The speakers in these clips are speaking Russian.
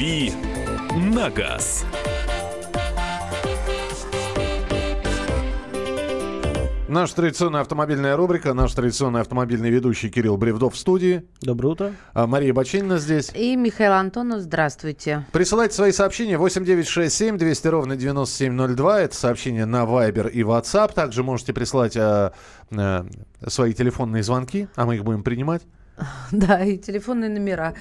«Дави на газ». Наша традиционная автомобильная рубрика, наш традиционный автомобильный ведущий Кирилл Бревдов в студии. Доброе утро. А Мария Бачинина здесь. И Михаил Антонов, здравствуйте. Присылайте свои сообщения 8967 200 ровно 9702. Это сообщение на Viber и WhatsApp. Также можете присылать а, а, свои телефонные звонки, а мы их будем принимать. Да, и телефонные номера.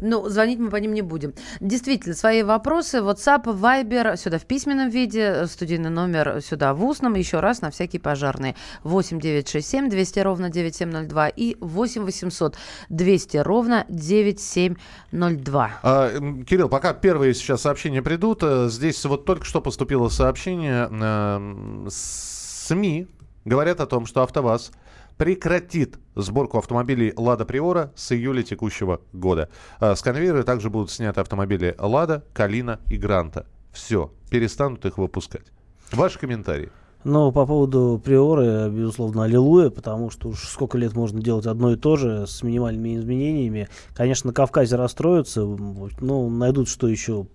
Но звонить мы по ним не будем. Действительно, свои вопросы, WhatsApp, Viber, сюда в письменном виде, студийный номер сюда в устном, еще раз на всякие пожарные. 8 9 6 7 200 ровно 9702 и 8 800 200 ровно 9702. А, Кирилл, пока первые сейчас сообщения придут, э, здесь вот только что поступило сообщение. Э, СМИ говорят о том, что АвтоВАЗ прекратит сборку автомобилей «Лада Приора» с июля текущего года. А с конвейера также будут сняты автомобили «Лада», «Калина» и «Гранта». Все, перестанут их выпускать. Ваши комментарии. Ну, по поводу приоры, безусловно, аллилуйя, потому что уж сколько лет можно делать одно и то же с минимальными изменениями. Конечно, на Кавказе расстроятся, ну, найдут что еще,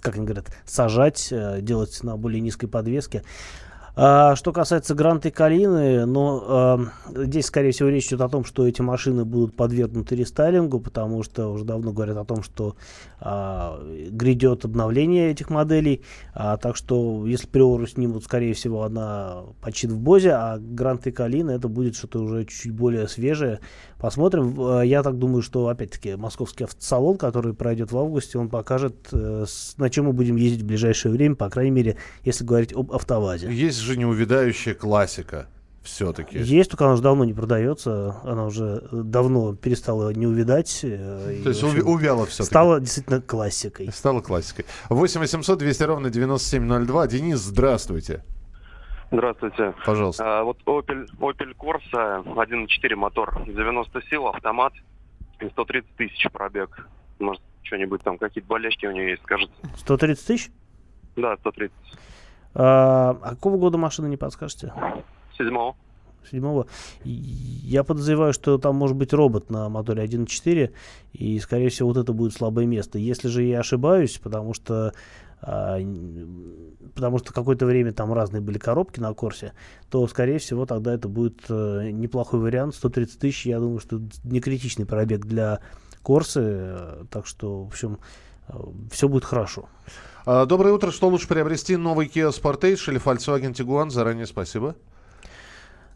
как они говорят, сажать, э, делать на более низкой подвеске. А, что касается Гранта и Калины, ну, а, здесь, скорее всего, речь идет о том, что эти машины будут подвергнуты рестайлингу, потому что уже давно говорят о том, что а, грядет обновление этих моделей. А, так что, если Приору снимут, скорее всего, она почти в Бозе, а Грант и Калина это будет что-то уже чуть-чуть более свежее. Посмотрим. А, я так думаю, что, опять-таки, московский автосалон, который пройдет в августе, он покажет, э, на чем мы будем ездить в ближайшее время, по крайней мере, если говорить об автовазе. Есть же неувидающая классика все-таки. Есть, только она уже давно не продается. Она уже давно перестала не увидать. Э, То есть общем, увяла все Стала действительно классикой. Стала классикой. 8 800 200 ровно 9702. Денис, здравствуйте. Здравствуйте. Пожалуйста. А, вот Opel, Opel Corsa 1.4 мотор, 90 сил, автомат и 130 тысяч пробег. Может, что-нибудь там, какие-то болячки у нее есть, скажите. 130 тысяч? Да, 130. А, а какого года машины не подскажете? Седьмого. Седьмого. Я подозреваю, что там может быть робот на моторе 1.4, и, скорее всего, вот это будет слабое место. Если же я ошибаюсь, потому что а, потому что какое-то время там разные были коробки на Корсе, то, скорее всего, тогда это будет э, неплохой вариант. 130 тысяч, я думаю, что не критичный пробег для Корсы, э, так что, в общем, все будет хорошо. А, доброе утро. Что лучше приобрести? Новый Kia Sportage или Volkswagen Tiguan? Заранее спасибо.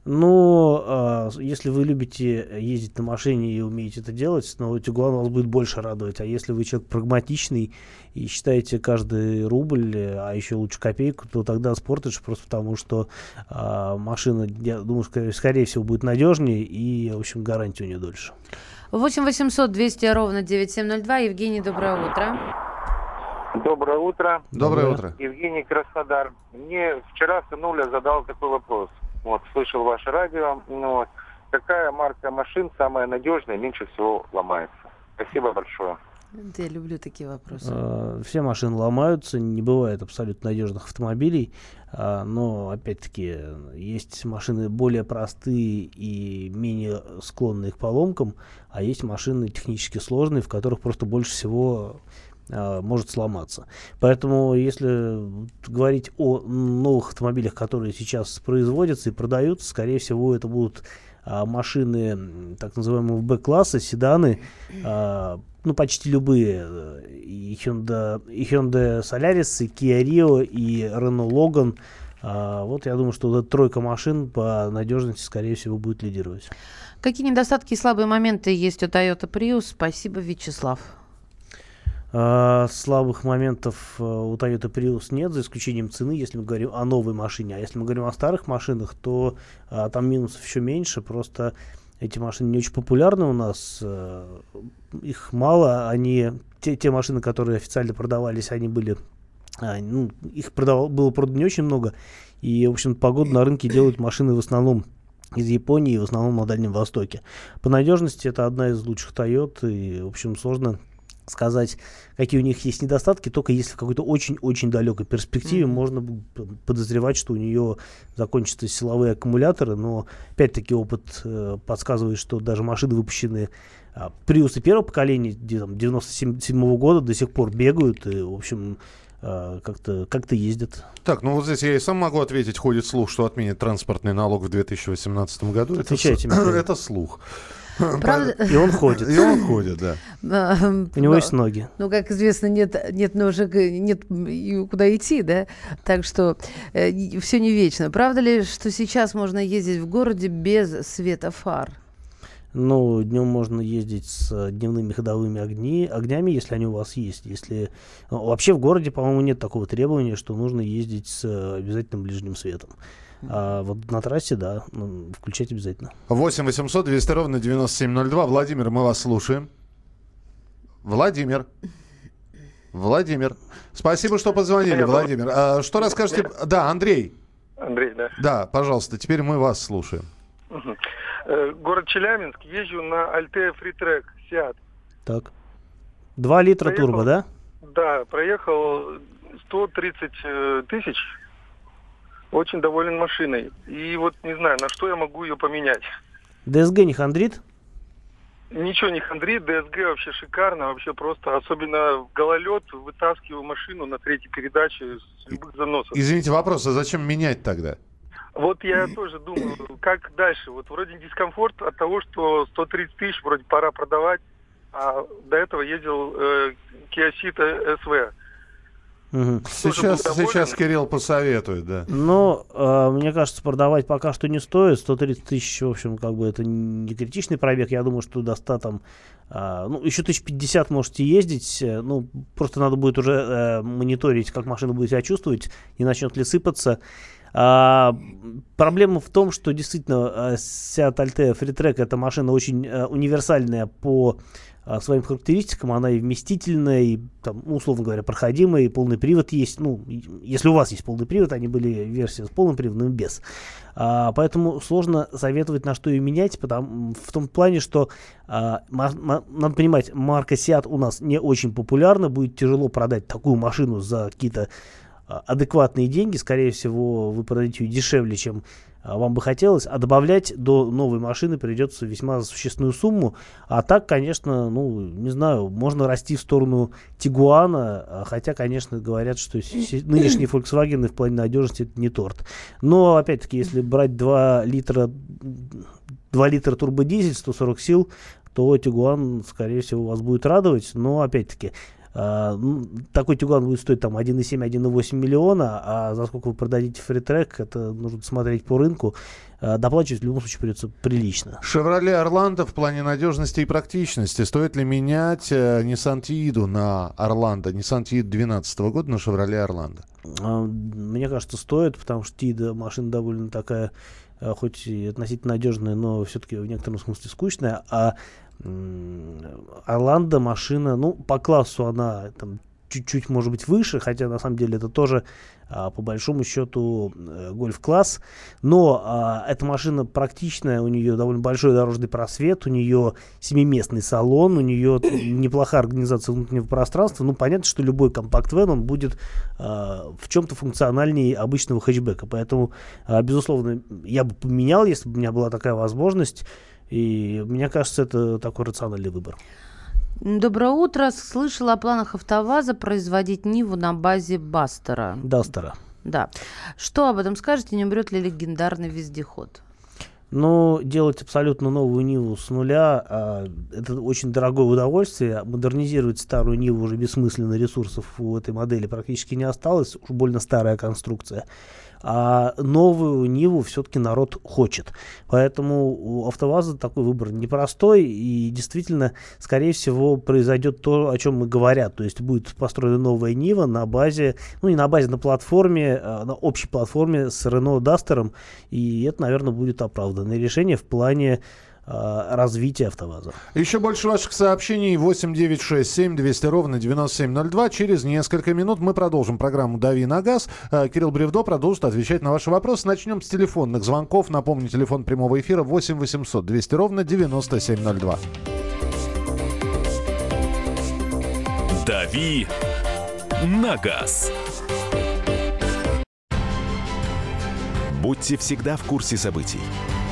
Ну, э, если вы любите ездить на машине и умеете это делать, но Тигуан вас будет больше радовать. А если вы человек прагматичный и считаете каждый рубль, а еще лучше копейку, то тогда спортишь просто потому, что э, машина, я думаю, скорее, всего, будет надежнее и, в общем, гарантия у нее дольше. 8 800 200 ровно 9702. Евгений, доброе утро. Доброе утро. Доброе утро. Евгений Краснодар. Мне вчера сынуля задал такой вопрос. Вот, слышал ваше радио. Ну, вот. Какая марка машин самая надежная, меньше всего ломается? Спасибо большое. Я люблю такие вопросы. А, все машины ломаются, не бывает абсолютно надежных автомобилей, но опять-таки есть машины более простые и менее склонные к поломкам, а есть машины технически сложные, в которых просто больше всего а, может сломаться. Поэтому, если говорить о новых автомобилях, которые сейчас производятся и продаются, скорее всего, это будут а, машины так называемого Б-класса, седаны, а, ну, почти любые. И Hyundai, и Hyundai Solaris, и Kia Rio, и Renault Logan. А, вот я думаю, что вот эта тройка машин по надежности, скорее всего, будет лидировать. Какие недостатки и слабые моменты есть у Toyota Prius? Спасибо, Вячеслав. Uh, слабых моментов uh, у Toyota Prius нет, за исключением цены, если мы говорим о новой машине. А если мы говорим о старых машинах, то uh, там минусов еще меньше. Просто эти машины не очень популярны у нас. Их мало. Они, те, те машины, которые официально продавались, они были... Ну, их продавал, было продано не очень много. И, в общем, погоду на рынке делают машины в основном из Японии, в основном на Дальнем Востоке. По надежности это одна из лучших Toyota. И, в общем, сложно сказать, какие у них есть недостатки, только если в какой-то очень-очень далекой перспективе mm-hmm. можно подозревать, что у нее закончатся силовые аккумуляторы, но опять-таки опыт э, подсказывает, что даже машины, выпущенные А Приусы первого поколения, где, там, 97 года до сих пор бегают и, в общем, а, как-то как ездят. Так, ну вот здесь я и сам могу ответить. Ходит слух, что отменит транспортный налог в 2018 году. Отвечайте, это, это слух. Правда? И он ходит. И он ходит, да. У него есть ноги. Ну, как известно, нет, нет ножек, нет и куда идти, да? Так что э, все не вечно. Правда ли, что сейчас можно ездить в городе без света фар? Ну, днем можно ездить с дневными ходовыми огни, огнями, если они у вас есть. Если ну, вообще в городе, по-моему, нет такого требования, что нужно ездить с обязательным ближним светом. А вот на трассе, да, ну, включать обязательно. 8 800 200 ровно 9702. Владимир, мы вас слушаем. Владимир. Владимир. Спасибо, что позвонили, Алло. Владимир. А, что расскажете? Да, Андрей. Андрей, да. Да, пожалуйста, теперь мы вас слушаем. Угу. город Челябинск, езжу на Альте Фритрек, Сиат. Так. Два литра проехал, турбо, да? Да, проехал 130 э, тысяч очень доволен машиной. И вот не знаю, на что я могу ее поменять. ДСГ не хандрит? Ничего не хандрит, ДСГ вообще шикарно, вообще просто, особенно в гололед, вытаскиваю машину на третьей передаче с любых заносов. Извините, вопрос, а зачем менять тогда? Вот я тоже думаю, как дальше. Вот вроде дискомфорт от того, что 130 тысяч вроде пора продавать, а до этого ездил э, Kia Ceed SV. Угу. Сейчас, сейчас Кирилл посоветует, да. Но э, мне кажется, продавать пока что не стоит. 130 тысяч, в общем, как бы это не критичный пробег. Я думаю, что до 100 там, э, ну, еще 1050 можете ездить. Ну, просто надо будет уже э, мониторить, как машина будет себя чувствовать, не начнет ли сыпаться. А, проблема в том, что действительно э, Seat Altea Freetrack это машина очень а, универсальная по своим характеристикам, она и вместительная, и, там, условно говоря, проходимая, и полный привод есть. Ну, если у вас есть полный привод, они были версии с полным приводом и без. А, поэтому сложно советовать, на что ее менять, потому, в том плане, что а, надо понимать, марка Seat у нас не очень популярна, будет тяжело продать такую машину за какие-то а, адекватные деньги, скорее всего, вы продадите ее дешевле, чем а, вам бы хотелось, а добавлять до новой машины придется весьма существенную сумму. А так, конечно, ну, не знаю, можно расти в сторону Тигуана, а, хотя, конечно, говорят, что нынешние Volkswagen в плане надежности это не торт. Но, опять-таки, если брать 2 литра, 2 литра турбодизель, 140 сил, то Тигуан, скорее всего, вас будет радовать. Но, опять-таки, а, ну, такой Тюган будет стоить там 1,7-1,8 миллиона, а за сколько вы продадите фритрек, это нужно смотреть по рынку. А, доплачивать в любом случае придется прилично. Шевроле Орландо в плане надежности и практичности. Стоит ли менять э, Nissan Тииду на Орландо? Nissan Тиид 2012 года на Шевроле Орландо? А, мне кажется, стоит, потому что Тиида машина довольно такая хоть и относительно надежная, но все-таки в некотором смысле скучная, а Орландо машина, ну, по классу она там чуть-чуть, может быть, выше, хотя на самом деле это тоже а, по большому счету э, гольф-класс. Но а, эта машина практичная, у нее довольно большой дорожный просвет, у нее семиместный салон, у нее неплохая организация внутреннего пространства. Ну, понятно, что любой компакт-вен, он будет а, в чем-то функциональнее обычного хэтчбека. Поэтому, а, безусловно, я бы поменял, если бы у меня была такая возможность. И мне кажется, это такой рациональный выбор. Доброе утро. Слышала о планах АвтоВАЗа производить Ниву на базе Бастера. Дастера. Да. Что об этом скажете? Не умрет ли легендарный вездеход? Ну, делать абсолютно новую Ниву с нуля, а, это очень дорогое удовольствие. Модернизировать старую Ниву уже бессмысленно, ресурсов у этой модели практически не осталось. Уж больно старая конструкция а новую Ниву все-таки народ хочет. Поэтому у АвтоВАЗа такой выбор непростой, и действительно, скорее всего, произойдет то, о чем мы говорят. То есть будет построена новая Нива на базе, ну не на базе, на платформе, а на общей платформе с Renault Duster, и это, наверное, будет оправданное решение в плане развития АвтоВАЗа. Еще больше ваших сообщений 8967 200 ровно 9702. Через несколько минут мы продолжим программу «Дави на газ». Э, Кирилл Бревдо продолжит отвечать на ваши вопросы. Начнем с телефонных звонков. Напомню, телефон прямого эфира 8 800 200 ровно 9702. «Дави на газ». Будьте всегда в курсе событий.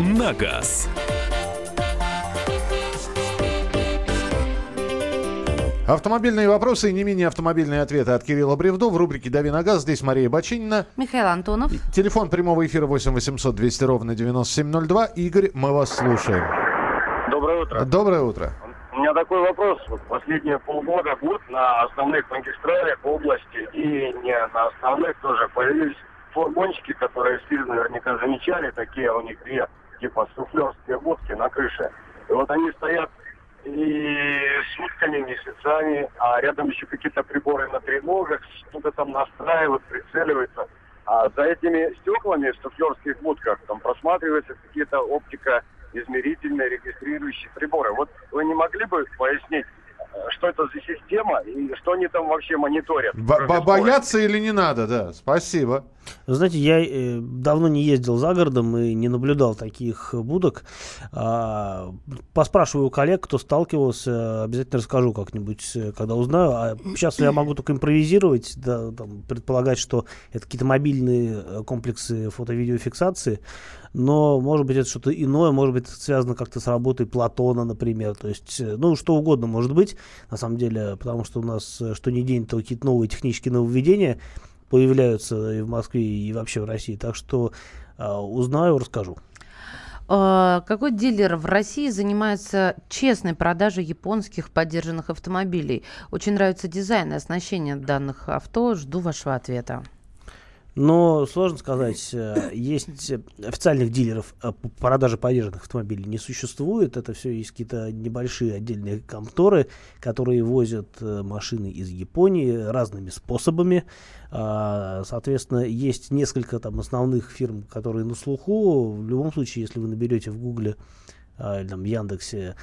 на газ». Автомобильные вопросы и не менее автомобильные ответы от Кирилла Бревдо в рубрике «Дави на газ». Здесь Мария Бочинина. Михаил Антонов. Телефон прямого эфира 8 800 200 ровно 9702. Игорь, мы вас слушаем. Доброе утро. Доброе утро. У меня такой вопрос. Вот последние полгода год на основных магистралях области и не на основных тоже появились фургончики, которые все наверняка замечали, такие у них две, типа суфлерские будки на крыше. И вот они стоят и сутками, месяцами, а рядом еще какие-то приборы на треногах, что-то там настраивают, прицеливаются. А за этими стеклами в суфлерских будках там просматриваются какие-то оптика измерительные, регистрирующие приборы. Вот вы не могли бы пояснить, что это за система и что они там вообще мониторят? Б- б- бояться или не надо, да. Спасибо. Знаете, я э, давно не ездил за городом и не наблюдал таких будок. А, поспрашиваю у коллег, кто сталкивался, обязательно расскажу как-нибудь, э, когда узнаю. А сейчас я могу только импровизировать, да, там, предполагать, что это какие-то мобильные э, комплексы фото-видеофиксации. Но, может быть, это что-то иное, может быть, это связано как-то с работой Платона, например. То есть, ну, что угодно может быть, на самом деле, потому что у нас что ни день, то какие-то новые технические нововведения появляются и в Москве, и вообще в России. Так что э, узнаю, расскажу. А, Какой дилер в России занимается честной продажей японских поддержанных автомобилей? Очень нравится дизайн и оснащение данных авто. Жду вашего ответа. Но сложно сказать, э, есть официальных дилеров э, по продаже подержанных автомобилей не существует. Это все есть какие-то небольшие отдельные конторы, которые возят э, машины из Японии разными способами. А, Соответственно, есть несколько там основных фирм, которые на слуху. В любом случае, если вы наберете в Гугле а, или там Яндексе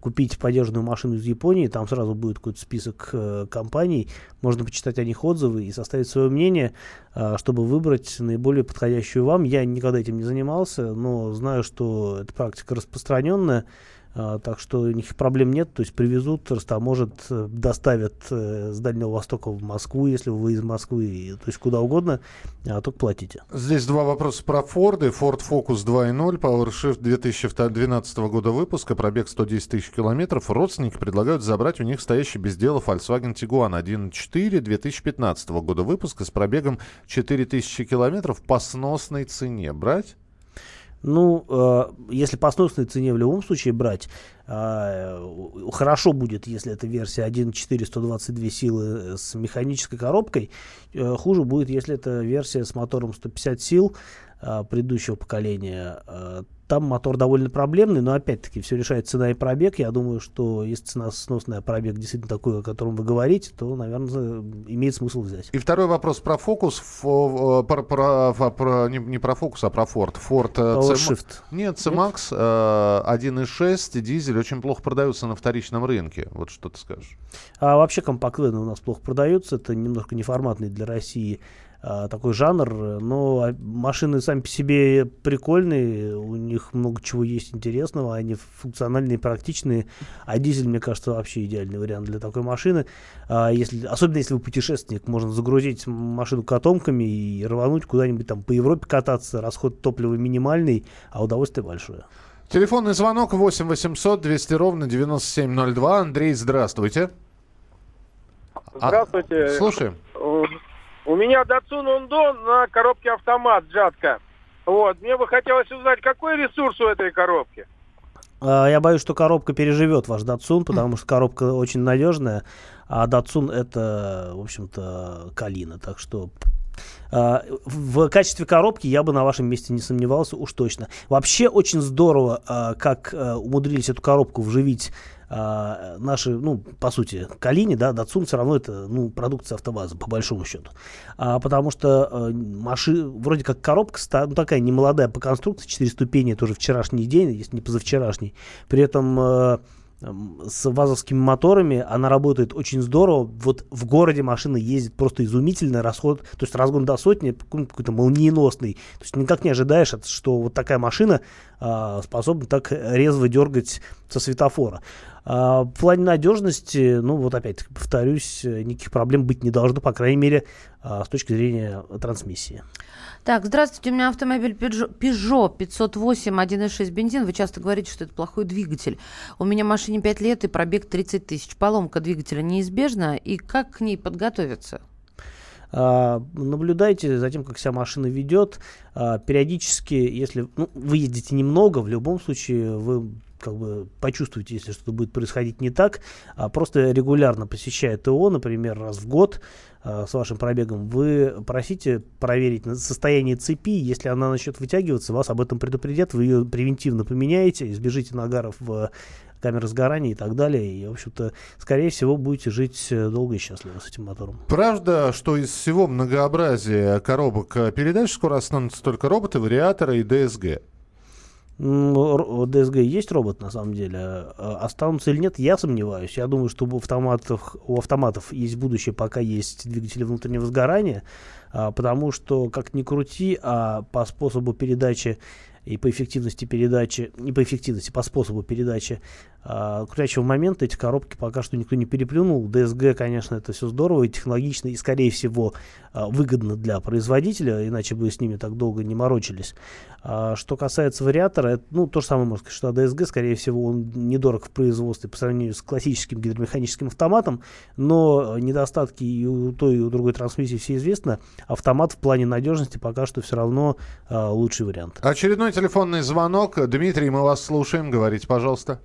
купить подержанную машину из Японии, там сразу будет какой-то список э, компаний, можно почитать о них отзывы и составить свое мнение, а, чтобы выбрать наиболее подходящую вам. Я никогда этим не занимался, но знаю, что эта практика распространенная, а, так что никаких проблем нет, то есть привезут, растаможат, э, доставят э, с Дальнего Востока в Москву, если вы из Москвы, то есть куда угодно, а только платите. Здесь два вопроса про Форды. Ford Focus 2.0, PowerShift 2012 года выпуска, пробег 110 тысяч километров. Родственники предлагают забрать у них стоящий без дела Volkswagen Tiguan 1.4 2015 года выпуска с пробегом 4000 километров по сносной цене. Брать? Ну, э, если по сносной цене в любом случае брать, э, хорошо будет, если это версия 1.4 122 силы э, с механической коробкой. Э, хуже будет, если это версия с мотором 150 сил э, предыдущего поколения. Э, там мотор довольно проблемный, но опять-таки все решает цена и пробег. Я думаю, что если цена сносная, а пробег действительно такой, о котором вы говорите, то, наверное, имеет смысл взять. И второй вопрос про Focus. Фо- э, про, про- фо- про- не, не про Focus, а про Ford. Ford э, C- PowerShift. Нет, C-Max э, 1.6 дизель очень плохо продаются на вторичном рынке. Вот что ты скажешь? А вообще компакт-вены у нас плохо продаются. Это немножко неформатный для России а, такой жанр. Но а, машины сами по себе прикольные. У них много чего есть интересного. Они функциональные, практичные. А дизель, мне кажется, вообще идеальный вариант для такой машины. А, если, особенно если вы путешественник, можно загрузить машину котомками и рвануть куда-нибудь там по Европе кататься. Расход топлива минимальный, а удовольствие большое. Телефонный звонок 8 800 200 ровно 9702. Андрей, здравствуйте. А, Здравствуйте. слушаем. У меня Datsun Undo на коробке автомат джатка. Вот. Мне бы хотелось узнать, какой ресурс у этой коробки? А, Я боюсь, что коробка переживет ваш Datsun, потому что коробка очень надежная, а Datsun это, в общем-то, калина. Так что а, в качестве коробки я бы на вашем месте не сомневался, уж точно. Вообще очень здорово, а, как умудрились эту коробку вживить а, наши, ну, по сути, Калини, да, Датсун все равно это, ну, продукция АвтоВАЗа, по большому счету. А, потому что а, маши, вроде как коробка, ну, такая немолодая по конструкции, 4 ступени, тоже вчерашний день, если не позавчерашний. При этом а, с вазовскими моторами, она работает очень здорово. Вот в городе машина ездит просто изумительно, расход, то есть разгон до сотни какой-то молниеносный. То есть никак не ожидаешь, что вот такая машина а, способна так резво дергать со светофора. А, в плане надежности, ну вот опять повторюсь, никаких проблем быть не должно, по крайней мере, а, с точки зрения трансмиссии. Так, здравствуйте, у меня автомобиль Peugeot, Peugeot 508 1.6 бензин. Вы часто говорите, что это плохой двигатель. У меня машине 5 лет и пробег 30 тысяч. Поломка двигателя неизбежна. И как к ней подготовиться? А, наблюдайте за тем, как себя машина ведет. Периодически, если ну, вы ездите немного, в любом случае вы как бы почувствуете, если что-то будет происходить не так, а просто регулярно посещая ТО, например, раз в год, Э, с вашим пробегом, вы просите проверить состояние цепи. Если она начнет вытягиваться, вас об этом предупредят, вы ее превентивно поменяете, избежите нагаров в камеры сгорания и так далее. И, в общем-то, скорее всего, будете жить э, долго и счастливо с этим мотором. Правда, что из всего многообразия коробок э, передач скоро останутся только роботы, вариаторы и ДСГ? ДСГ есть робот, на самом деле. А останутся или нет, я сомневаюсь. Я думаю, что у автоматов, у автоматов есть будущее, пока есть двигатели внутреннего сгорания, а, потому что, как ни крути, а по способу передачи и по эффективности передачи, не по эффективности, по способу передачи э, крутящего момента эти коробки пока что никто не переплюнул. DSG, конечно, это все здорово и технологично, и, скорее всего, э, выгодно для производителя, иначе бы с ними так долго не морочились. А, что касается вариатора, это, ну, то же самое можно сказать, что DSG, скорее всего, он недорог в производстве по сравнению с классическим гидромеханическим автоматом, но недостатки и у той, и у другой трансмиссии все известны. Автомат в плане надежности пока что все равно лучший вариант. Очередной телефонный звонок. Дмитрий, мы вас слушаем. Говорите, пожалуйста.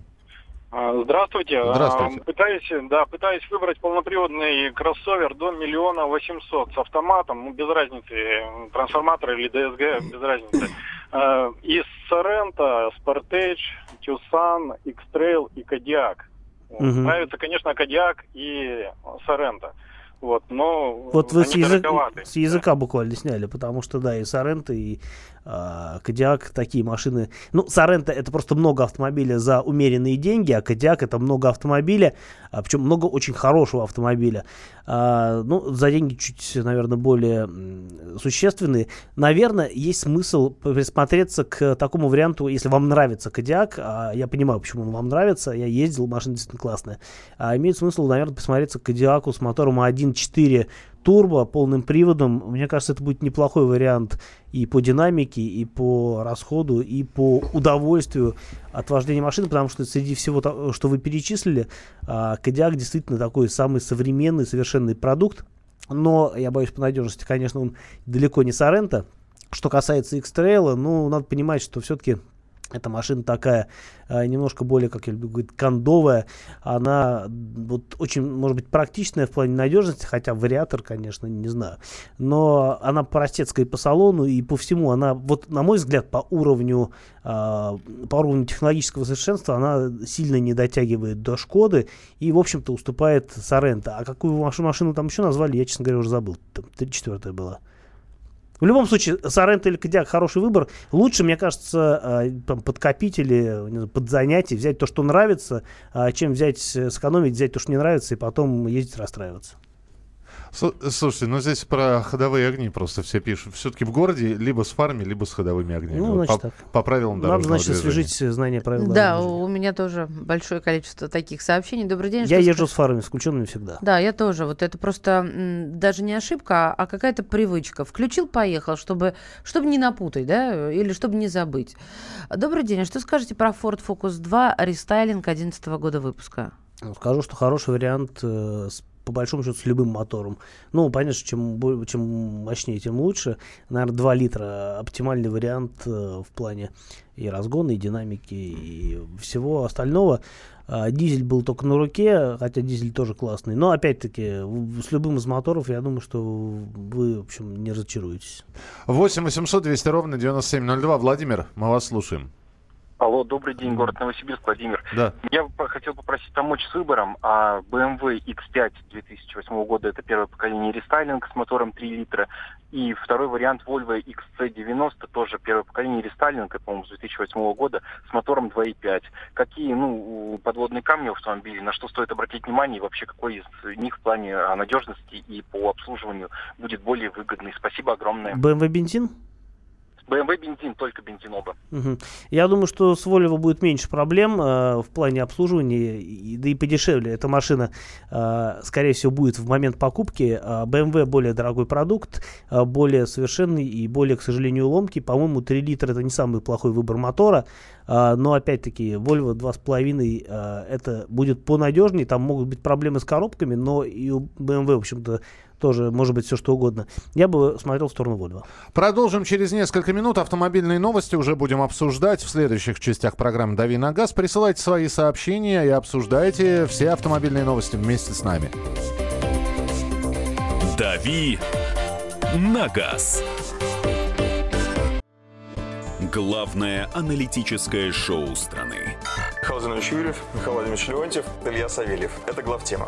А, здравствуйте. Здравствуйте. А, пытаюсь, да, пытаюсь выбрать полноприводный кроссовер до миллиона восемьсот с автоматом, ну, без разницы, трансформатор или ДСГ, без разницы. А, из Сорента, Sportage, Tucson, X-Trail и Кодиак. Угу. Нравится, конечно, Кодиак и Сорента. Вот, но вот вы с, язык, с языка да. буквально сняли, потому что да, и Сорента, и Кодиак такие машины. Ну, Сорента это просто много автомобиля за умеренные деньги, а Кодиак это много автомобиля, а, причем много очень хорошего автомобиля. А, ну, за деньги чуть, наверное, более существенные. Наверное, есть смысл присмотреться к такому варианту, если вам нравится Кодиак. А, я понимаю, почему он вам нравится. Я ездил, машина действительно классная. А, имеет смысл, наверное, посмотреться к Кодиаку с мотором 1.4 турбо полным приводом, мне кажется, это будет неплохой вариант и по динамике, и по расходу, и по удовольствию от вождения машины, потому что среди всего, что вы перечислили, Кодиак действительно такой самый современный, совершенный продукт. Но, я боюсь, по надежности, конечно, он далеко не Сорента. Что касается X-Trail, ну, надо понимать, что все-таки эта машина такая э, немножко более, как я люблю говорить, кондовая. Она вот очень, может быть, практичная в плане надежности, хотя вариатор, конечно, не знаю. Но она простецкая по салону и по всему. Она, вот, на мой взгляд, по уровню, э, по уровню технологического совершенства она сильно не дотягивает до Шкоды и, в общем-то, уступает Сорента. А какую машину там еще назвали, я, честно говоря, уже забыл. Там 34 была. В любом случае, Соренто или Кодиак хороший выбор. Лучше, мне кажется, э, там, подкопить или под занятие, взять то, что нравится, а, чем взять, сэкономить, взять то, что не нравится, и потом ездить расстраиваться. Слушайте, ну здесь про ходовые огни просто все пишут. Все-таки в городе либо с фарами, либо с ходовыми огнями. Ну, значит по, так. по правилам дорожного Надо, значит, движения. освежить знания правил Да, у меня тоже большое количество таких сообщений. Добрый день. Я езжу с фарами, с включенными всегда. Да, я тоже. Вот это просто м, даже не ошибка, а какая-то привычка. Включил, поехал, чтобы, чтобы не напутать, да, или чтобы не забыть. Добрый день. А что скажете про Ford Focus 2 рестайлинг 2011 года выпуска? Скажу, что хороший вариант э, с по большому счету, с любым мотором. Ну, понятно, что чем, чем мощнее, тем лучше. Наверное, 2 литра оптимальный вариант э, в плане и разгона, и динамики, и всего остального. А, дизель был только на руке, хотя дизель тоже классный. Но, опять-таки, с любым из моторов, я думаю, что вы, в общем, не разочаруетесь. 8 800 200 ровно 9702. Владимир, мы вас слушаем. Алло, добрый день, город Новосибирск, Владимир. Да. Я бы хотел попросить помочь с выбором. А BMW X5 2008 года это первое поколение рестайлинг с мотором 3 литра. И второй вариант Volvo XC90 тоже первое поколение рестайлинг, это, по-моему, с 2008 года с мотором 2.5. Какие ну, подводные камни в автомобиле, на что стоит обратить внимание и вообще какой из них в плане а, надежности и по обслуживанию будет более выгодный? Спасибо огромное. BMW бензин? BMW бензин, только бензин оба. Мгм. Я думаю, что с Volvo будет меньше проблем э, в плане обслуживания, и- да и подешевле. Эта машина, э, скорее всего, будет в момент покупки. А BMW более дорогой продукт, э, более совершенный и более, к сожалению, ломкий. По-моему, 3 литра это не самый плохой выбор мотора. А, но опять-таки, Volvo 2,5 э, это будет понадежнее. Там могут быть проблемы с коробками, но и у BMW, в общем-то, тоже может быть все что угодно. Я бы смотрел в сторону Volvo. Продолжим через несколько минут. Автомобильные новости уже будем обсуждать в следующих частях программы «Дави на газ». Присылайте свои сообщения и обсуждайте все автомобильные новости вместе с нами. «Дави на газ». Главное аналитическое шоу страны. Михаил Юрьев, Михаил Владимирович Леонтьев, Илья Савельев. Это главтема.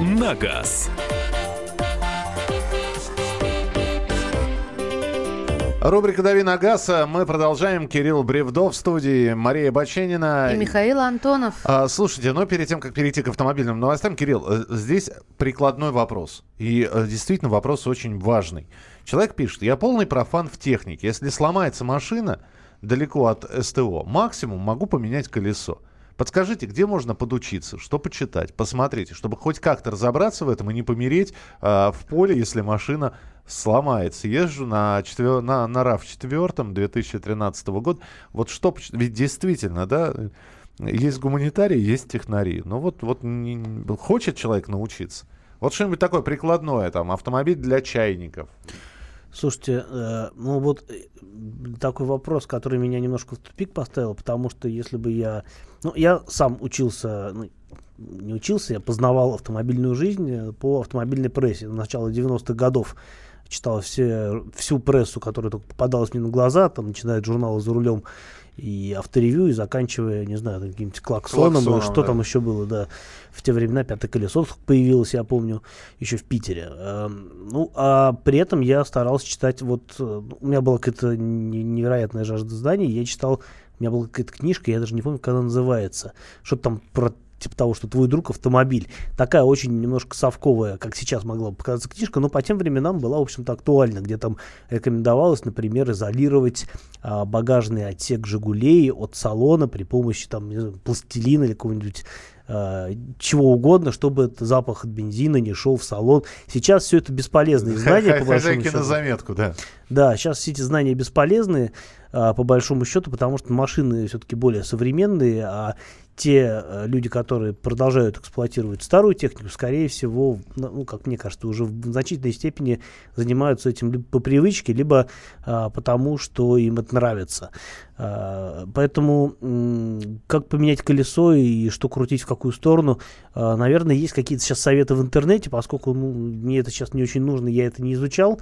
на газ». Рубрика «Дави на газ». Мы продолжаем. Кирилл Бревдов в студии, Мария Баченина. И Михаил Антонов. А, слушайте, но перед тем, как перейти к автомобильным новостям, Кирилл, э, здесь прикладной вопрос. И э, действительно вопрос очень важный. Человек пишет, я полный профан в технике. Если сломается машина далеко от СТО, максимум могу поменять колесо. Подскажите, где можно подучиться, что почитать, посмотреть, чтобы хоть как-то разобраться в этом и не помереть а, в поле, если машина сломается. Езжу на, четвер... на, на RAV4 2013 года. Вот что... Ведь действительно, да, есть гуманитарии, есть технари. Ну вот, вот не- хочет человек научиться. Вот что-нибудь такое прикладное, там, автомобиль для чайников. Слушайте, э, ну вот э, такой вопрос, который меня немножко в тупик поставил, потому что если бы я... Ну, я сам учился, ну, не учился, я познавал автомобильную жизнь э, по автомобильной прессе. Начала 90-х годов читал все, всю прессу, которая только попадалась мне на глаза, там, начиная от журнала «За рулем» и авторевью, и заканчивая, не знаю, каким-нибудь клаксоном, Клаксоном, что да. там еще было, да. В те времена «Пятое колесо» появилось, я помню, еще в Питере. Эм, Ну, а при этом я старался читать, вот, э, у меня была какая-то не- невероятная жажда знаний, я читал, у меня была какая-то книжка, я даже не помню, как она называется, что-то там про типа того, что твой друг автомобиль. Такая очень немножко совковая, как сейчас могла бы показаться книжка, но по тем временам была, в общем-то, актуальна, где там рекомендовалось, например, изолировать а, багажный отсек «Жигулей» от салона при помощи там, знаю, пластилина или какого-нибудь а, чего угодно, чтобы этот запах от бензина не шел в салон. Сейчас все это бесполезные знания, по большому Хозяйки счету. на заметку, да. Да, сейчас все эти знания бесполезны, а, по большому счету, потому что машины все-таки более современные, а те э, люди, которые продолжают эксплуатировать старую технику, скорее всего, ну, как мне кажется, уже в значительной степени занимаются этим либо по привычке, либо а, потому, что им это нравится. А, поэтому как поменять колесо и что крутить в какую сторону, а, наверное, есть какие-то сейчас советы в интернете, поскольку ну, мне это сейчас не очень нужно, я это не изучал.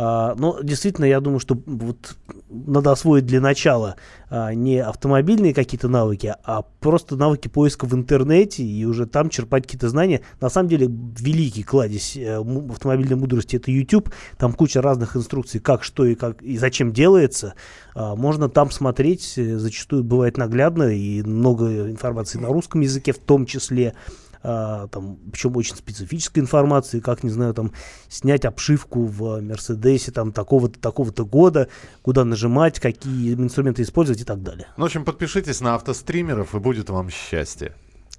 А, но действительно, я думаю, что вот надо освоить для начала а, не автомобильные какие-то навыки, а просто навыки поиска в интернете и уже там черпать какие-то знания. На самом деле, великий кладезь э, автомобильной мудрости это YouTube. Там куча разных инструкций, как, что и как и зачем делается. А, можно там смотреть, э, зачастую бывает наглядно и много информации на русском языке в том числе. А, там, причем очень специфической информации, как, не знаю, там, снять обшивку в Мерседесе там такого-то, такого-то года, куда нажимать, какие инструменты использовать и так далее. Ну, в общем, подпишитесь на автостримеров, и будет вам счастье.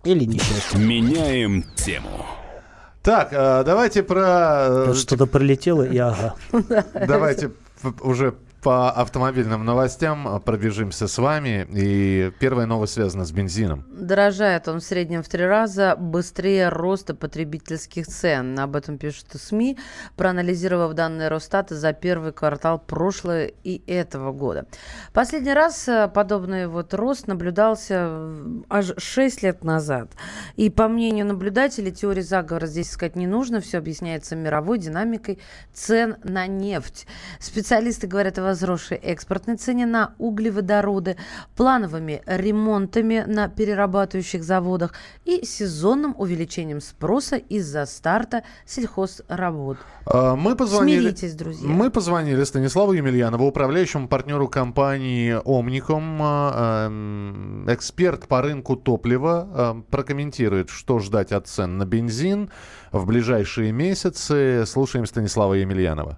Или несчастье. Меняем тему. Так, э, давайте про... э, Что-то пролетело, и ага. Давайте уже по автомобильным новостям пробежимся с вами. И первая новость связана с бензином. Дорожает он в среднем в три раза быстрее роста потребительских цен. Об этом пишут СМИ, проанализировав данные Росстата за первый квартал прошлого и этого года. Последний раз э, подобный вот рост наблюдался аж 6 лет назад. И по мнению наблюдателей, теории заговора здесь искать не нужно. Все объясняется мировой динамикой цен на нефть. Специалисты говорят о возросшей экспортной цене на углеводороды, плановыми ремонтами на перерабатывающих заводах и сезонным увеличением спроса из-за старта сельхозработ. А, Мы позвонили, Смиритесь, друзья. Мы позвонили Станиславу Емельянову, управляющему партнеру компании «Омником». А, эм, Эксперт по рынку топлива а, прокомментирует, что ждать от цен на бензин в ближайшие месяцы. Слушаем Станислава Емельянова.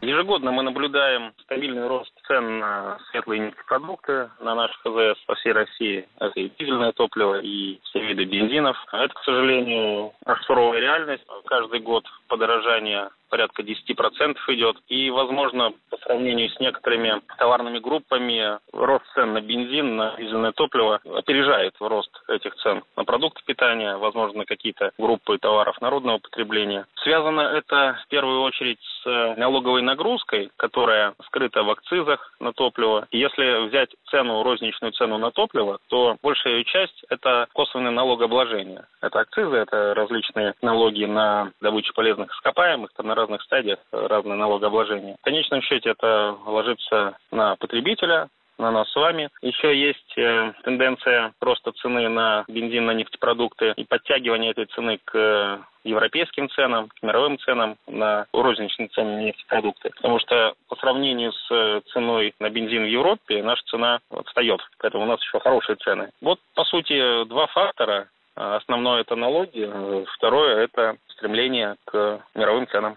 Ежегодно мы наблюдаем стабильный рост цен на светлые нефтепродукты на наших ХЗС по всей России. Это и дизельное топливо, и все виды бензинов. Это, к сожалению, суровая реальность. Каждый год подорожание порядка 10% идет. И, возможно, по сравнению с некоторыми товарными группами, рост цен на бензин, на дизельное топливо опережает рост этих цен на продукты питания, возможно, какие-то группы товаров народного потребления. Связано это в первую очередь с налоговой нагрузкой, которая скрыта в акцизах на топливо. Если взять цену, розничную цену на топливо, то большая ее часть – это косвенное налогообложение. Это акцизы, это различные налоги на добычу полезных ископаемых, на разных стадиях разное налогообложение. В конечном счете это ложится на потребителя, на нас с вами. Еще есть э, тенденция роста цены на бензин, на нефтепродукты и подтягивание этой цены к э, европейским ценам, к мировым ценам на розничные цены на нефтепродукты. Потому что по сравнению с э, ценой на бензин в Европе наша цена отстает. Поэтому у нас еще хорошие цены. Вот, по сути, два фактора. Основное это налоги, второе это стремление к мировым ценам.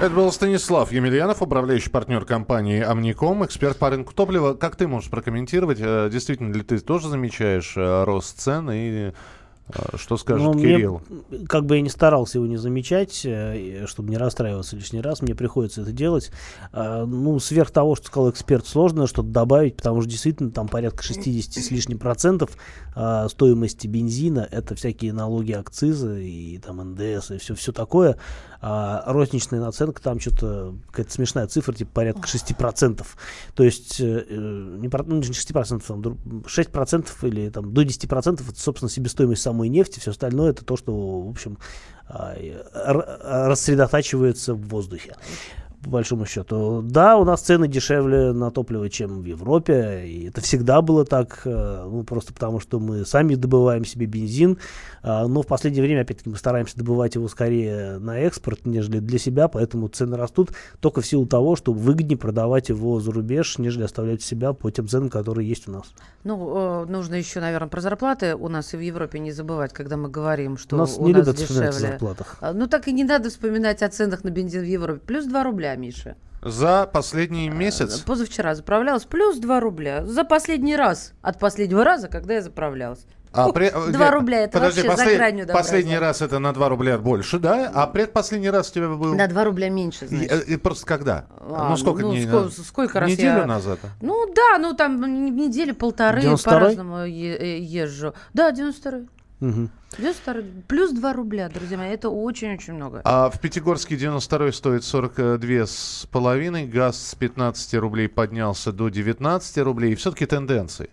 Это был Станислав Емельянов, управляющий партнер компании «Амником», эксперт по рынку топлива. Как ты можешь прокомментировать? э, Действительно ли ты тоже замечаешь э, рост цен и что скажет мне, Кирилл? как бы я не старался его не замечать, э, чтобы не расстраиваться лишний раз, мне приходится это делать. А, Ну, сверх того, что сказал эксперт, сложно что-то добавить, потому что действительно там порядка 60 с лишним процентов а, стоимости бензина это всякие налоги, акцизы и там НДС и все, все такое. А розничная наценка там что-то какая-то смешная цифра, типа порядка 6%. То есть э, э, не, ну, не 6%, там, дру- 6% или там до 10% это, собственно, себестоимость самой нефти, все остальное это то, что, в общем, а, р- рассредотачивается в воздухе. По большому счету. Да, у нас цены дешевле на топливо, чем в Европе. И это всегда было так. э, Ну, просто потому, что мы сами добываем себе бензин. А, Но в последнее время, опять-таки, мы стараемся добывать его скорее на экспорт, нежели для себя. Поэтому цены растут только в силу того, что выгоднее продавать его за рубеж, нежели оставлять себя по тем ценам, которые есть у нас. Ну, э, нужно еще, наверное, про зарплаты у нас и в Европе не забывать, когда мы говорим, что У нас у не нас любят вспоминать о дешевле. зарплатах. А, Ну, так и не надо вспоминать о ценах на бензин в Европе. Плюс 2 рубля, Миша. За последний месяц? Позавчера заправлялась. Плюс 2 рубля. За последний раз. От последнего раза, когда я заправлялась. А Ух, при- 2 э, рубля, это подожди, вообще послед- за гранью добра. Последний раз это на 2 рубля больше, да? А предпоследний раз у тебя был... На 2 рубля меньше, И, значит. э, и просто когда? А, ну, сколько ну, дней? ско- назад? сколько раз Неделю я- назад? Ну да, ну там недели полторы 92-й? по-разному е- э, езжу. Да, 92 Мгм. 92 плюс 2 рубля, друзья мои, это очень-очень много. А в Пятигорске 92 стоит 42 с половиной, газ с 15 рублей поднялся до 19 рублей. И все-таки тенденции.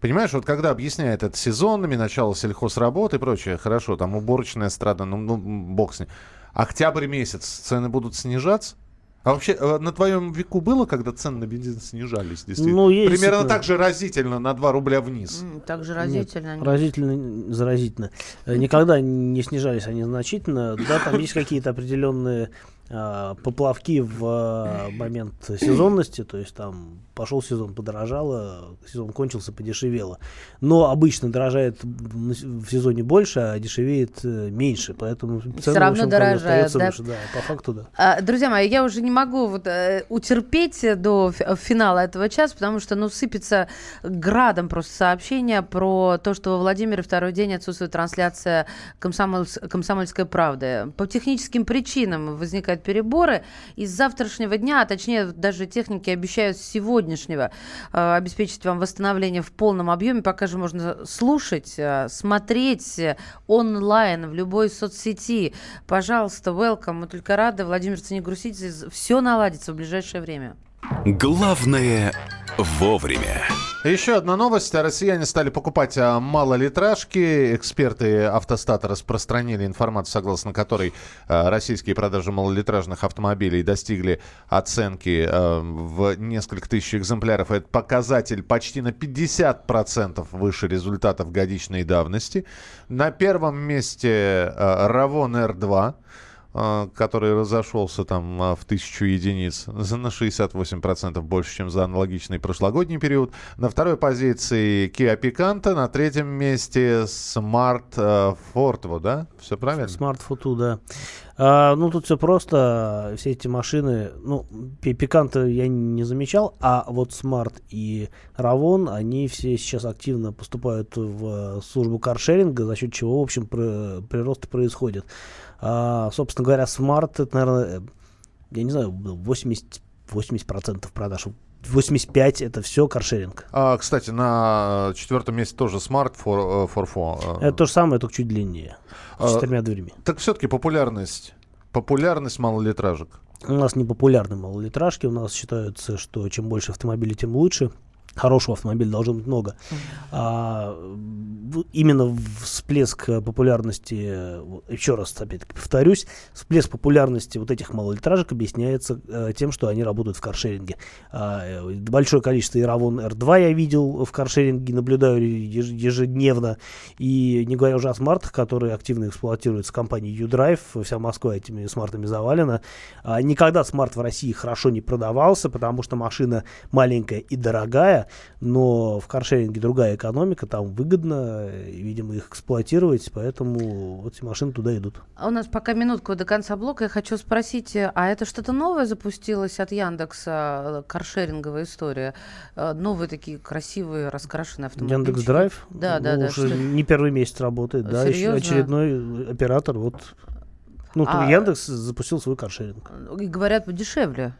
Понимаешь, вот когда объясняет это сезонными, начало сельхозработ и прочее, хорошо, там уборочная страда, ну, ну бог с ним. Октябрь месяц цены будут снижаться? А вообще, э, на твоем веку было, когда цены на бензин снижались? Действительно? Ну, есть Примерно действительно. так же разительно, на 2 рубля вниз. Так же разительно. Нет, нет. разительно, заразительно. Э, Никогда не снижались они значительно. Да, там есть какие-то определенные поплавки в а, момент сезонности, то есть там пошел сезон, подорожало, сезон кончился, подешевело. Но обычно дорожает в сезоне больше, а дешевеет э, меньше, поэтому цены, Всё в равно общем, остаются да? выше. Да, по факту, да. А, Друзья мои, я уже не могу вот, э, утерпеть до фи- финала этого часа, потому что, ну, сыпется градом просто сообщения про то, что во Владимире второй день отсутствует трансляция «Комсомольс- «Комсомольской правды». По техническим причинам возникает переборы. И завтрашнего дня, а точнее даже техники обещают с сегодняшнего э, обеспечить вам восстановление в полном объеме. Пока же можно слушать, э, смотреть онлайн в любой соцсети. Пожалуйста, welcome. Мы только рады. Владимир, не. Все наладится в ближайшее время. Главное вовремя. Еще одна новость. Россияне стали покупать а, малолитражки. Эксперты автостата распространили информацию, согласно которой а, российские продажи малолитражных автомобилей достигли оценки а, в несколько тысяч экземпляров. Это показатель почти на 50% выше результатов годичной давности. На первом месте Равон R2 а, который разошелся там а, в тысячу единиц, на 68% больше, чем за аналогичный прошлогодний период. На второй позиции Kia Picanto, на третьем месте Smart а, Fortwo, да? Все правильно? Smart Fortwo, да. А, ну, тут все просто. Все эти машины, ну, Пиканта я не замечал, а вот Smart и Равон, они все сейчас активно поступают в службу каршеринга, за счет чего, в общем, прирост происходит. А, собственно говоря, Smart, это, наверное, я не знаю, 80, 80% продаж 85 это все каршеринг. А, кстати, на четвертом месте тоже Smart for, for, for. Это то же самое, только чуть длиннее. С а, четырьмя дверьми. Так все-таки популярность. Популярность малолитражек. У нас не популярны малолитражки. У нас считается, что чем больше автомобилей, тем лучше хорошего автомобиля должно быть много. А, именно всплеск популярности, еще раз опять повторюсь, всплеск популярности вот этих малолитражек объясняется а, тем, что они работают в каршеринге. А, большое количество Иравон R2 я видел в каршеринге, наблюдаю ежедневно. И не говоря уже о смартах, которые активно эксплуатируются компанией U-Drive, вся Москва этими смартами завалена. А, никогда смарт в России хорошо не продавался, потому что машина маленькая и дорогая, но в каршеринге другая экономика, там выгодно, видимо, их эксплуатировать, поэтому вот эти машины туда идут. А у нас пока минутку до конца блока. Я хочу спросить, а это что-то новое запустилось от Яндекса, каршеринговая история? Э, новые такие красивые, раскрашенные автомобили? Яндекс Драйв? Да, да, ну, да. Уже что... не первый месяц работает, да, Серьезно? очередной оператор, вот ну, а, Яндекс запустил свой каршеринг. И говорят, подешевле.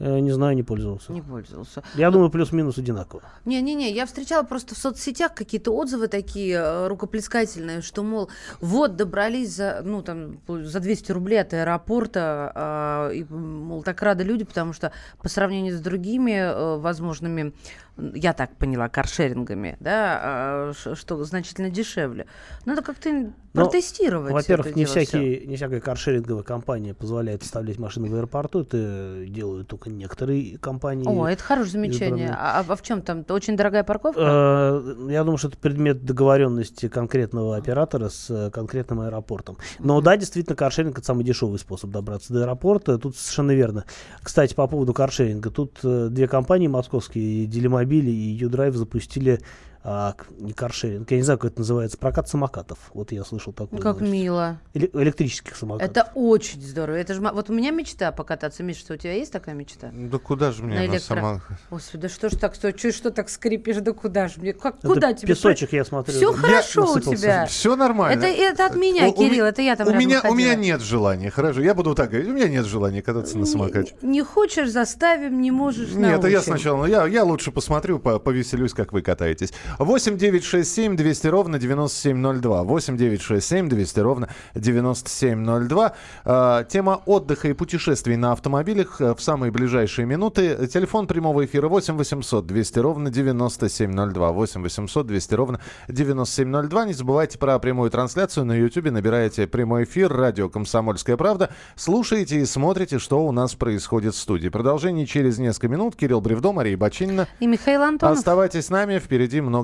Э, не знаю, не пользовался. Не пользовался. Я думаю, плюс-минус одинаково. Не-не-не, я встречала просто в соцсетях какие-то отзывы такие э, рукоплескательные, что, мол, вот, добрались за, ну, там, за 200 рублей от аэропорта, э, и, мол, так рады люди, потому что по сравнению с другими э, возможными я так поняла, каршерингами, да, а, что значительно дешевле. Надо как-то ну, протестировать. Во-первых, не, всякие, не всякая каршеринговая компания позволяет оставлять машины в аэропорту. Это делают только некоторые компании. О, это хорошее замечание. А, а в чем там? Очень дорогая парковка? Э, я думаю, что это предмет договоренности конкретного оператора с э, конкретным аэропортом. Но да, действительно, каршеринг это самый дешевый способ добраться до аэропорта. Тут совершенно верно. Кстати, по поводу каршеринга. Тут э, две компании московские, Дилемай автомобили и U-Drive запустили а, не каршеринг, я не знаю, как это называется, прокат самокатов. Вот я слышал такое. Как новость. мило. Или, электрических самокатов. Это очень здорово. Это же, вот у меня мечта покататься. Миша, что у тебя есть такая мечта? Да куда же мне на, на самокат? Господи, да что ж так, что, что, что так скрипишь, да куда же мне? Как, куда это тебе? Песочек, я смотрю. Все хорошо у тебя. Все нормально. Это, это от меня, у, Кирилл, у, это я там у меня, ходила. у меня нет желания, хорошо. Я буду так говорить, у меня нет желания кататься на самокате. Не, не хочешь, заставим, не можешь, Нет, научим. это я сначала, я, я лучше посмотрю, повеселюсь, как вы катаетесь. 8 9 967 200 ровно 9702. 8 967 200 ровно 9702. Э, тема отдыха и путешествий на автомобилях э, в самые ближайшие минуты. Телефон прямого эфира 8 800 200 ровно 9702. 8 800 200 ровно 9702. Не забывайте про прямую трансляцию на YouTube. Набираете прямой эфир радио «Комсомольская правда». Слушайте и смотрите, что у нас происходит в студии. Продолжение через несколько минут. Кирилл Бревдо, Мария Бочинина. И Михаил Антонов. Оставайтесь с нами. Впереди много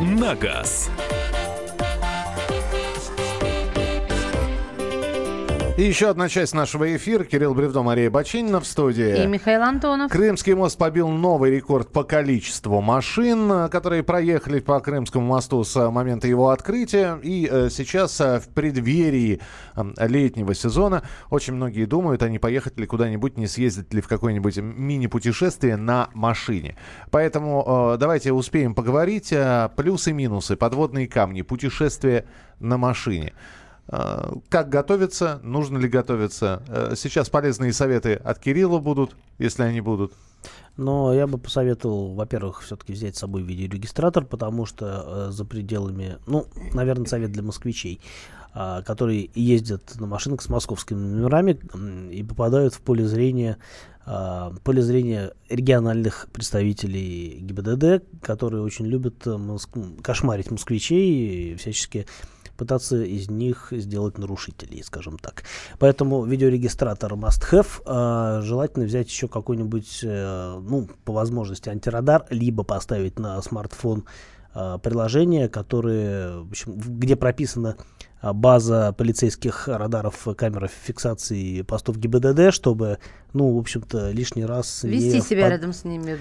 на газ». И еще одна часть нашего эфира. Кирилл Бревдо, Мария Бочинина в студии. И Михаил Антонов. Крымский мост побил новый рекорд по количеству машин, которые проехали по Крымскому мосту с момента его открытия. И э, сейчас э, в преддверии э, летнего сезона очень многие думают, а не поехать ли куда-нибудь, не съездить ли в какое-нибудь мини-путешествие на машине. Поэтому э, давайте успеем поговорить. Э, плюсы и минусы, подводные камни, путешествие на машине. Э, Как готовиться? Нужно ли готовиться? Э, Сейчас полезные советы от Кирилла будут, если они будут. Но я бы посоветовал, во-первых, все-таки взять с собой видеорегистратор, потому что э, за пределами, ну, наверное, совет для москвичей, а, которые ездят на машинах с московскими номерами м, и попадают в поле зрения а, поле зрения региональных представителей ГИБДД, которые очень любят э, моск- кошмарить москвичей и всячески пытаться из них сделать нарушителей, скажем так. Поэтому видеорегистратор must have. А, желательно взять еще какой-нибудь, э, ну, по возможности антирадар, либо поставить на смартфон а, приложение, которое, в общем, где прописана а, база полицейских радаров, камер фиксации постов ГИБДД, чтобы, ну, в общем-то, лишний раз... не Вести себя впад- рядом с ними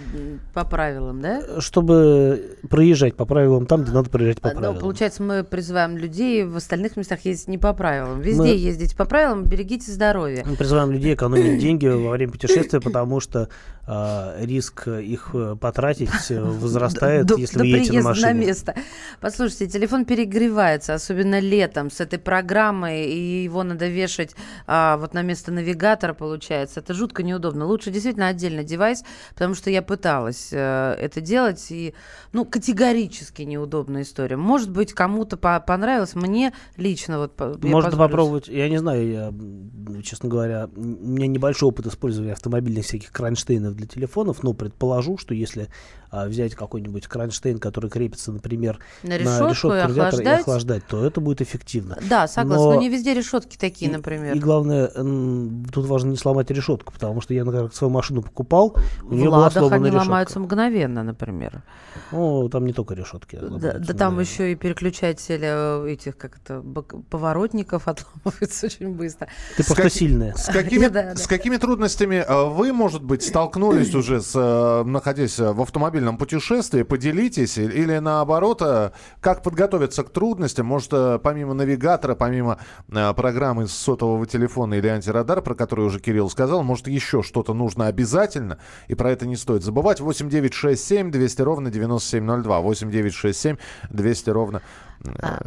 по правилам, да? Чтобы проезжать по правилам там, где надо проезжать по А, ну, правилам. получается, мы призываем людей в остальных местах ездить не по правилам. Везде Мы- ездите по правилам, берегите здоровье. Мы призываем людей экономить деньги во время путешествия, потому что а, риск их э, потратить э, возрастает, До- если до вы едете на машине. место. Послушайте, телефон перегревается, особенно летом с этой программой, и его надо вешать а, вот на место навигатора, получается. Это жутко неудобно. Лучше действительно отдельно девайс, потому что я пыталась э, это делать, и, ну, категорически неудобная история. Может быть, кому-то по- понравилось, мне лично вот... Можно попробовать, я не знаю, я, честно говоря, у меня небольшой опыт использования автомобильных всяких кронштейнов для телефонов, но предположу, что если а, взять какой-нибудь кронштейн, который крепится, например, На решетку и радиатора и охлаждать? охлаждать, то это будет эффективно. Да, согласна, но, Но- не везде решетки такие, например. И главное, тут важно не сломать решетку, потому что я, например, свою машину покупал, у В нее была ладах сломана они решетка. ломаются мгновенно, например. Ну, там не только решетки. Да, ломаются, да там еще и переключатель э, этих, как это, бок- поворотников отламывается очень быстро. Ты просто как- сильная. С какими, Да, да. с какими трудностями э, вы, может быть, столкнулись уже, с, э, находясь в автомобильном путешествии? Поделитесь и- или наоборот, как подготовиться к трудностям? Может, помимо навигатора, помимо э, программы сотового телефона или антирадар, про который уже Кирилл сказал, может, еще что-то нужно обязательно, и про это не стоит забывать. 8967 200 ровно 9702. 8967 200 ровно... э,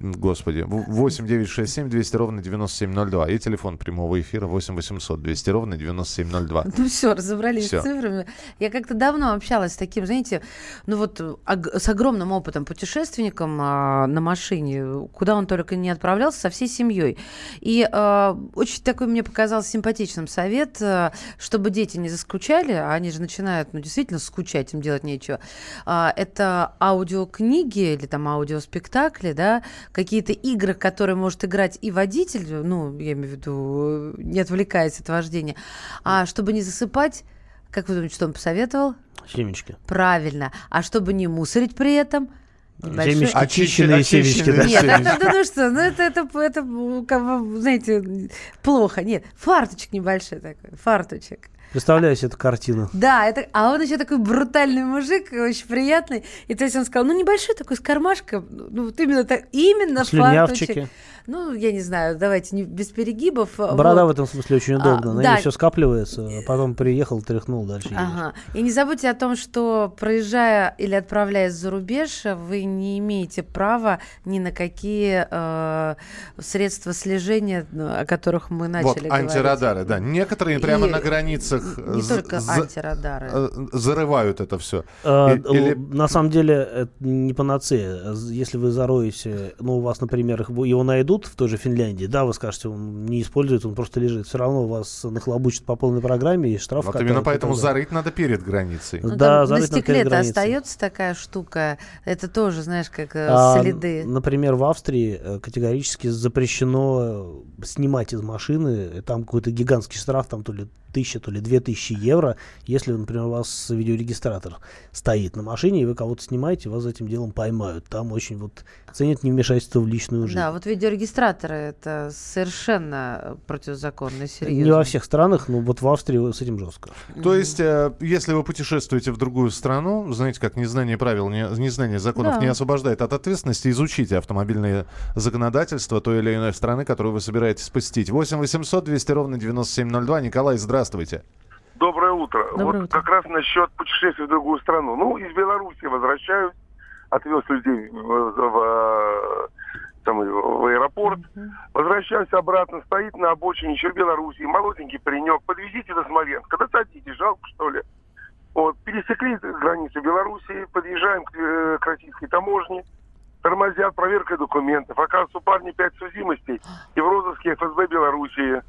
Господи, 8 967 200 ровно 9702. И телефон прямого эфира 8 800 200 ровно 9702. Ну все, разобрались Всё. с цифрами. Я как-то давно общалась с таким, знаете, ну вот с огромным опытом путешественником а, на машине, куда он только не отправлялся, со всей семьей. И а, очень такой мне показался симпатичным совет, а, чтобы дети не заскучали, а они же начинают, ну действительно скучать, им делать нечего. А, это аудиокниги или там аудиоспектакли, да, какие-то игры, которые может играть и водитель, ну, я имею в виду, э, не отвлекаясь от вождения, а чтобы не засыпать, как вы думаете, что он посоветовал? Семечки. Правильно. А чтобы не мусорить при этом? небольшой- Семечки Очищенные- чищенные семечки, да. очищенные Нет, семечки. это, ну что, ну это, это, это, ну, знаете, плохо. Нет, фарточек небольшой такой, фарточек. Представляю себе эту картину. Да, это, а он еще такой брутальный мужик, очень приятный. И то есть он сказал, ну небольшой такой с кармашком, ну вот именно так, именно Слюнявчики. Ну, я не знаю, давайте не, без перегибов. Борода вот. в этом смысле очень А, удобна. На да. ней все скапливается, а потом приехал, тряхнул, дальше едешь. Ага. И не забудьте о том, что проезжая или отправляясь за рубеж, вы не имеете права ни на какие э, средства слежения, ну, о которых мы начали Вот, говорить. антирадары, да. Некоторые прямо И- на границе улицах Не за- только антирадары. э, зарывают это все. А, Или л- На самом деле это не панацея. Если вы зароете, ну, у вас, например, его найдут в той же Финляндии, да, вы скажете, он не используется, он просто лежит. Все равно вас нахлобучат по полной программе и штраф вот катают именно поэтому зарыть надо перед границей. Ну, Да, там зарыть на стекле-то остается такая штука. Это тоже, знаешь, как э, А, следы. Например, в Австрии э, категорически запрещено э, снимать из машины, э, там какой-то гигантский штраф, там то ли тысяча, то ли две тысячи евро, если, например, у вас видеорегистратор стоит на машине, и вы кого-то снимаете, вас за этим делом поймают. Там очень вот ценят невмешательство в личную жизнь. Да, вот видеорегистраторы это совершенно противозаконно, серьезно. Не во всех странах, но вот в Австрии с этим жестко. То есть, э, если вы путешествуете в другую страну, знаете, как незнание правил, не- незнание законов Да. не освобождает от ответственности, изучите автомобильное законодательство той или иной страны, которую вы собираетесь посетить. 8 800 200 ровно 9702. Николай, здравствуйте. Доброе утро. Доброе вот утро. как раз насчет путешествий в другую страну. Ну, из Беларуси возвращаюсь, отвез людей в, в, там, в аэропорт. Возвращаюсь обратно, стоит на обочине еще Беларуси, молоденький паренек. Подвезите до Смоленска. Да садитесь, жалко что ли. Вот, пересекли границу Беларуси, подъезжаем к, э, к российской таможне, тормозят проверкой документов. Оказывается, у парня пять судимостей и в розыске ФСБ Белоруссии.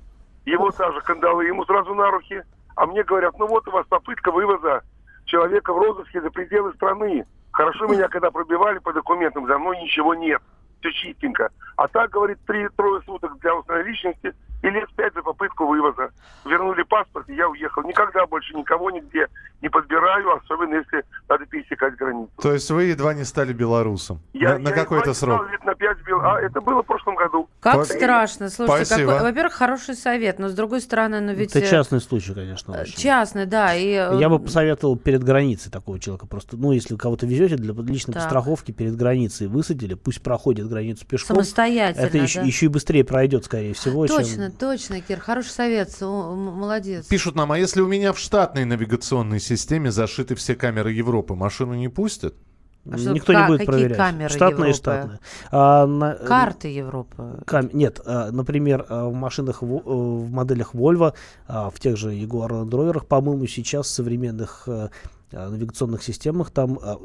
Его даже кандалы, ему сразу на руки. А мне говорят, ну вот у вас попытка вывоза человека в розыске за пределы страны. Хорошо меня, когда пробивали по документам, за мной ничего нет. Все чистенько. А так, говорит, три-трое суток для установления личности и лет пять за попытку вывоза. Вернули паспорт, и я уехал. Никогда больше никого нигде не подбираю, особенно если надо пересекать границу. То есть вы едва не стали белорусом Я, на, на я какой-то срок. знал, лет на пять бил. А это было в прошлом году. Как Спа- страшно. Слушайте, Спасибо. какой- во-первых, хороший совет, но с другой стороны, ну ведь... Это э, частный случай, конечно. очень. Частный, да. И, э, Я бы посоветовал перед границей такого человека просто, ну, если вы кого-то везете для личной Так. страховки перед границей, высадили, пусть проходит границу пешком. Самостоятельно, Это еще, да? еще и быстрее пройдет, скорее всего, Точно, чем... точно, Кир, хороший совет, о, молодец. Пишут нам, а если у меня в штатной навигационной системе зашиты все камеры Европы, машину не пустят? А что, Никто не будет какие проверять. камеры штатные и Европы? штатные. А, на- Карты Европы. Кам- Нет, а, например, а, в машинах, э, в моделях Volvo, а, в тех же Jaguar Land Rover, по-моему, сейчас в современных э, навигационных системах, там, а,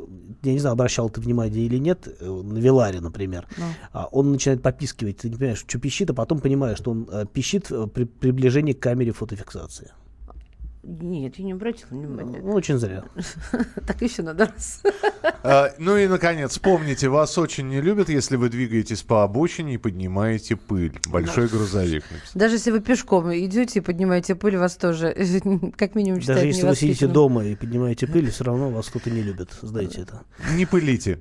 я не знаю, обращал ты внимание или нет, э, на Веларе, например, Ну. а, он начинает попискивать, ты не понимаешь, что пищит, а потом понимаешь, что он э, пищит э, при приближении к камере фотофиксации. Нет, я не обратила внимания. Ну, очень зря. Так еще надо раз. А, ну и, наконец, помните, вас очень не любят, если вы двигаетесь по обочине и поднимаете пыль. Большой грузовик. Даже если вы пешком идете и поднимаете пыль, вас тоже как минимум считают Даже если вы сидите дома и поднимаете пыль, все равно вас кто-то не любит, знаете это. Не пылите.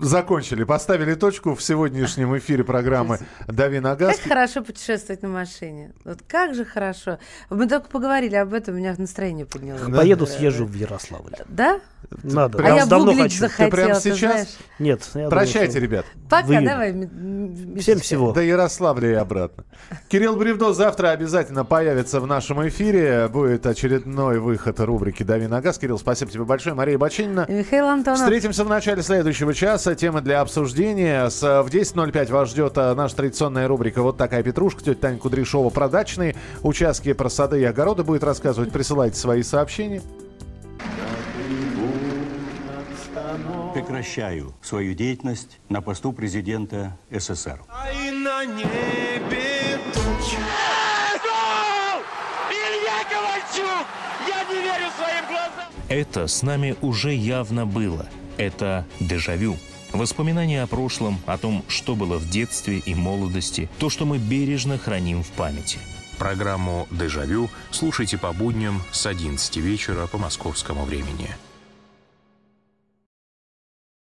Закончили, поставили точку в сегодняшнем эфире программы «Дави на газ». Как хорошо путешествовать на машине. Вот как же хорошо. Мы только поговорили об этом, у меня настроение поднялось. Поеду, съезжу в Ярославль. Да? Надо. А я давно гуглить хочу. захотела, Ты прямо сейчас? знаешь. Нет. я думаю, Прощайте, что- ребят. Пока, давай. Всем всего. До Ярославля и обратно. Кирилл Бревдо завтра обязательно появится в нашем эфире. Будет очередной выход рубрики «Дави на газ». Кирилл, спасибо тебе большое. Мария Бочинина. И Михаил Антонов. Встретимся в начале следующего часа. Темы для обсуждения. С, э, в 10.05 вас ждет э, наша традиционная рубрика «Вот такая петрушка». Тетя Таня Кудряшова про дачные участки, про сады и огороды будет рассказывать. Присылайте свои сообщения. Прекращаю свою деятельность на посту президента СССР. И на небе. Илья Ковальчук! Я не верю своим глазам! Это с нами уже явно было. Это дежавю. Воспоминания о прошлом, о том, что было в детстве и молодости, то, что мы бережно храним в памяти. Программу «Дежавю» слушайте по будням с 11 вечера по московскому времени.